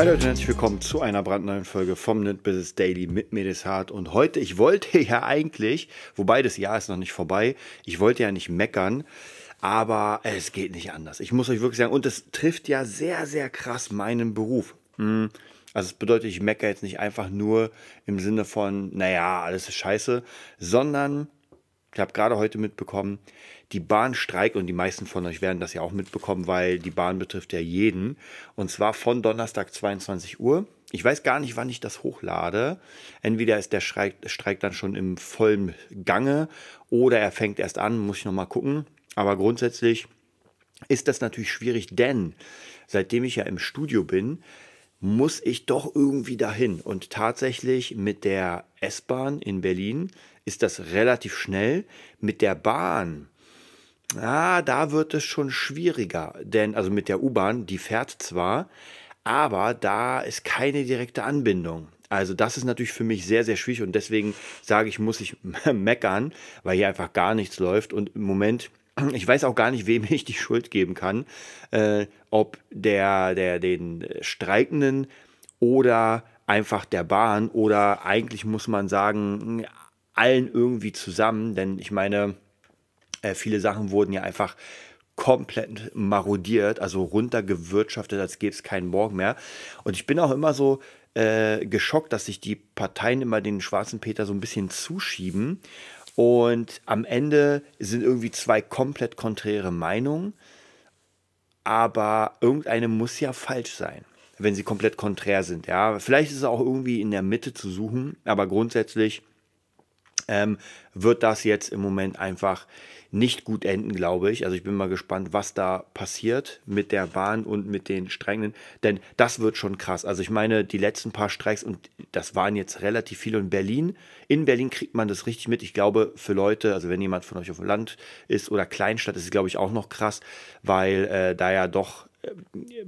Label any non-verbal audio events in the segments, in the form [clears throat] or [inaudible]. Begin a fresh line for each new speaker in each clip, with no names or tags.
Hallo und herzlich willkommen zu einer brandneuen Folge vom Net Business Daily mit Medis Hart. Und heute, ich wollte [laughs] ja eigentlich, wobei das Jahr ist noch nicht vorbei, ich wollte ja nicht meckern, aber es geht nicht anders. Ich muss euch wirklich sagen, und es trifft ja sehr, sehr krass meinen Beruf. Hm, also es bedeutet, ich meckere jetzt nicht einfach nur im Sinne von, naja, alles ist scheiße, sondern ich habe gerade heute mitbekommen, die Bahn streikt und die meisten von euch werden das ja auch mitbekommen, weil die Bahn betrifft ja jeden. Und zwar von Donnerstag 22 Uhr. Ich weiß gar nicht, wann ich das hochlade. Entweder ist der Streik, Streik dann schon im vollen Gange oder er fängt erst an, muss ich nochmal gucken. Aber grundsätzlich ist das natürlich schwierig, denn seitdem ich ja im Studio bin, muss ich doch irgendwie dahin. Und tatsächlich mit der S-Bahn in Berlin ist das relativ schnell. Mit der Bahn Ah, da wird es schon schwieriger, denn also mit der U-Bahn, die fährt zwar, aber da ist keine direkte Anbindung. Also das ist natürlich für mich sehr, sehr schwierig und deswegen sage ich, muss ich [laughs] meckern, weil hier einfach gar nichts läuft und im Moment, [clears throat] ich weiß auch gar nicht, wem [laughs] ich die Schuld geben kann, äh, ob der, der den Streikenden oder einfach der Bahn oder eigentlich muss man sagen, allen irgendwie zusammen, denn ich meine, äh, viele Sachen wurden ja einfach komplett marodiert, also runtergewirtschaftet, als gäbe es keinen Morgen mehr. Und ich bin auch immer so äh, geschockt, dass sich die Parteien immer den schwarzen Peter so ein bisschen zuschieben. Und am Ende sind irgendwie zwei komplett konträre Meinungen. Aber irgendeine muss ja falsch sein, wenn sie komplett konträr sind. Ja, vielleicht ist es auch irgendwie in der Mitte zu suchen, aber grundsätzlich ähm, wird das jetzt im Moment einfach nicht gut enden, glaube ich. Also ich bin mal gespannt, was da passiert mit der Bahn und mit den Strängen, denn das wird schon krass. Also ich meine, die letzten paar Streiks und das waren jetzt relativ viele in Berlin. In Berlin kriegt man das richtig mit. Ich glaube, für Leute, also wenn jemand von euch auf dem Land ist oder Kleinstadt, ist es glaube ich auch noch krass, weil äh, da ja doch äh,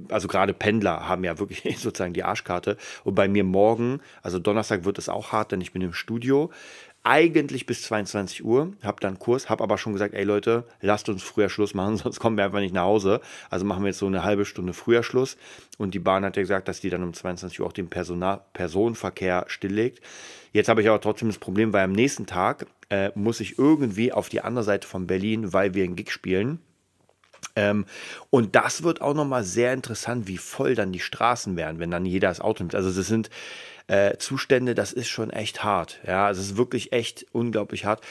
also gerade Pendler haben ja wirklich [laughs] sozusagen die Arschkarte. Und bei mir morgen, also Donnerstag wird es auch hart, denn ich bin im Studio eigentlich bis 22 Uhr, habe dann Kurs, habe aber schon gesagt, ey Leute, lasst uns früher Schluss machen, [laughs] sonst kommen wir einfach nicht nach Hause. Also machen wir jetzt so eine halbe Stunde früher Schluss. Und die Bahn hat ja gesagt, dass die dann um 22 Uhr auch den Personal Personenverkehr stilllegt. Jetzt habe ich aber trotzdem das Problem, weil am nächsten Tag äh, muss ich irgendwie auf die andere Seite von Berlin, weil wir einen Gig spielen. Ähm, und das wird auch nochmal sehr interessant, wie voll dann die Straßen werden, wenn dann jeder das Auto nimmt. Also das sind äh, Zustände, das ist schon echt hart. Ja, es ist wirklich echt unglaublich hart.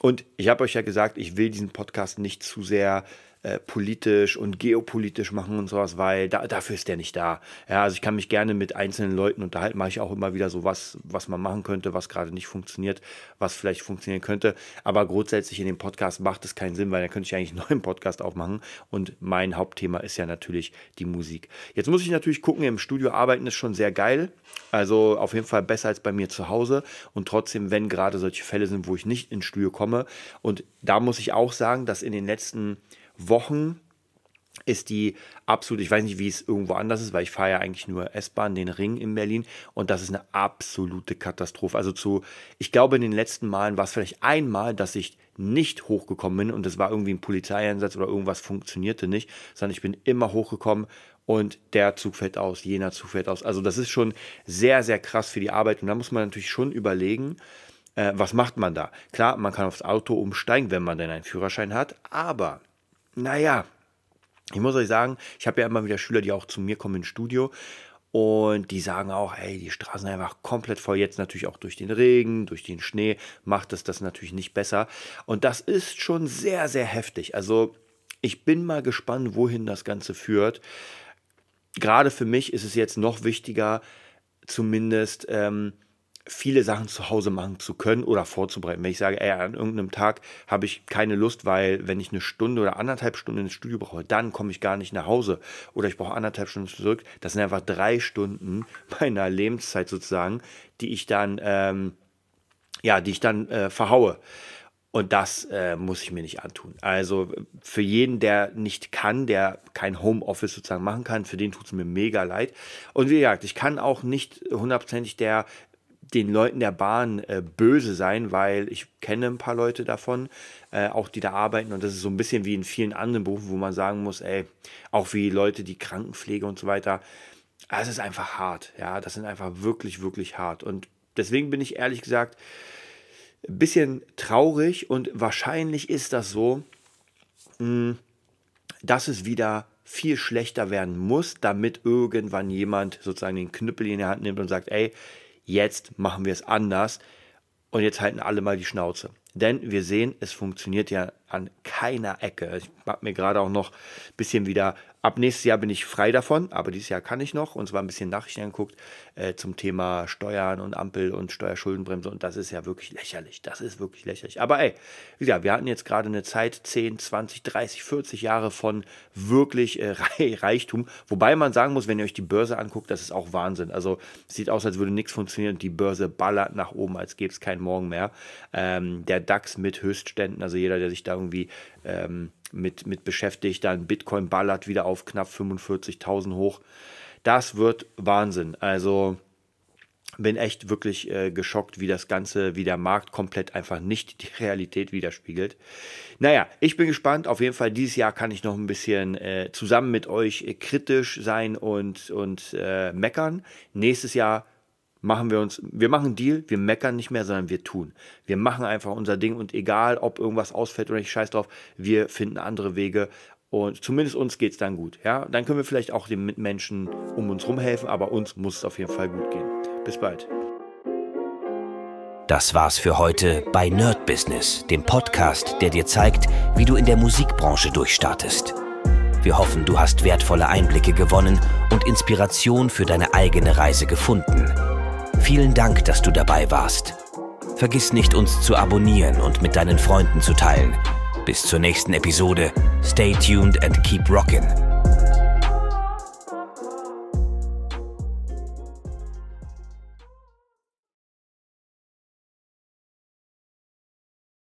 Und ich habe euch ja gesagt, ich will diesen Podcast nicht zu sehr äh, politisch und geopolitisch machen und sowas, weil da, dafür ist der nicht da. Ja, also ich kann mich gerne mit einzelnen Leuten unterhalten, mache ich auch immer wieder so was, was man machen könnte, was gerade nicht funktioniert, was vielleicht funktionieren könnte. Aber grundsätzlich in dem Podcast macht es keinen Sinn, weil dann könnte ich eigentlich einen [laughs] neuen Podcast aufmachen. Und mein Hauptthema ist ja natürlich die Musik. Jetzt muss ich natürlich gucken, im Studio arbeiten ist schon sehr geil. Also auf jeden Fall besser als bei mir zu Hause. Und trotzdem, wenn gerade solche Fälle sind, wo ich nicht ins Studio komme. Und da muss ich auch sagen, dass in den letzten Wochen ist die absolut, ich weiß nicht, wie es irgendwo anders ist, weil ich fahre ja eigentlich nur S-Bahn, den Ring in Berlin und das ist eine absolute Katastrophe. Also zu, ich glaube, in den letzten Malen war es vielleicht einmal, dass ich nicht hochgekommen bin und es war irgendwie ein Polizeieinsatz oder irgendwas funktionierte nicht, sondern ich bin immer hochgekommen und der Zug fällt aus, jener Zug fällt aus. Also das ist schon sehr, sehr krass für die Arbeit und da muss man natürlich schon überlegen, äh, was macht man da? Klar, man kann aufs Auto umsteigen, wenn man denn einen Führerschein hat, aber naja, ich muss euch sagen, ich habe ja immer wieder Schüler, die auch zu mir kommen ins Studio und die sagen auch, hey, die Straßen einfach komplett voll. Jetzt natürlich auch durch den Regen, durch den Schnee macht es das natürlich nicht besser. Und das ist schon sehr, sehr heftig. Also ich bin mal gespannt, wohin das Ganze führt. Gerade für mich ist es jetzt noch wichtiger, zumindest ähm, viele Sachen zu Hause machen zu können oder vorzubereiten. Wenn ich sage, ey, an irgendeinem Tag habe ich keine Lust, weil wenn ich eine Stunde oder anderthalb Stunden ins Studio brauche, dann komme ich gar nicht nach Hause oder ich brauche anderthalb Stunden zurück. Das sind einfach drei Stunden [laughs] meiner Lebenszeit sozusagen, die ich dann ähm, ja, die ich dann äh, verhaue. Und das äh, muss ich mir nicht antun. Also für jeden, der nicht kann, der kein Homeoffice sozusagen machen kann, für den tut es mir mega leid. Und wie gesagt, ich kann auch nicht hundertprozentig der den Leuten der Bahn äh, böse sein, weil ich kenne ein paar Leute davon, äh, auch die da arbeiten. Und das ist so ein bisschen wie in vielen anderen Berufen, wo man sagen muss, ey, auch wie Leute, die Krankenpflege und so weiter, es ist einfach hart, ja, das sind einfach wirklich, wirklich hart. Und deswegen bin ich ehrlich gesagt ein bisschen traurig und wahrscheinlich ist das so, mh, hm, dass es wieder viel schlechter werden muss, damit irgendwann jemand sozusagen den Knüppel in die Hand nimmt und sagt, ey, jetzt machen wir es anders und jetzt halten alle mal die Schnauze. Denn wir sehen, es funktioniert ja an keiner Ecke. Ich habe mir gerade auch noch ein bisschen wieder Ab nächstes Jahr bin ich frei davon, aber dieses Jahr kann ich noch und zwar ein bisschen Nachrichten angeguckt äh, zum Thema Steuern und Ampel und Steuerschuldenbremse und das ist ja wirklich lächerlich. Das ist wirklich lächerlich. Aber ey, wie gesagt, wir hatten jetzt gerade eine Zeit, 10, 20, 30, 40 Jahre von wirklich äh, [laughs] Reichtum, wobei man sagen muss, wenn ihr euch die Börse anguckt, das ist auch Wahnsinn. Also sieht aus, als würde nichts funktionieren und die Börse ballert nach oben, als gäbe es keinen Morgen mehr. Ähm, der DAX mit Höchstständen, also jeder, der sich da irgendwie ähm, mit, mit beschäftigt. Dann Bitcoin ballert wieder auf knapp 45.000 hoch. Das wird Wahnsinn. Also bin echt wirklich äh, geschockt, wie das Ganze, wie der Markt komplett einfach nicht die Realität widerspiegelt. Naja, ich bin gespannt. Auf jeden Fall, dieses Jahr kann ich noch ein bisschen äh, zusammen mit euch äh, kritisch sein und, und äh, meckern. Nächstes Jahr machen wir uns, wir machen einen Deal, wir meckern nicht mehr, sondern wir tun. Wir machen einfach unser Ding und egal, ob irgendwas ausfällt oder nicht, scheiß drauf, wir finden andere Wege und zumindest uns geht es dann gut. Ja? Dann können wir vielleicht auch den Mitmenschen um uns herum helfen, aber uns muss es auf jeden Fall gut gehen. Bis bald.
Das war's für heute bei Nerd Business, dem Podcast, der dir zeigt, wie du in der Musikbranche durchstartest. Wir hoffen, du hast wertvolle Einblicke gewonnen und Inspiration für deine eigene Reise gefunden. Vielen Dank, dass du dabei warst. Vergiss nicht, uns zu abonnieren und mit deinen Freunden zu teilen. Bis zur nächsten Episode. Stay tuned and keep rockin'.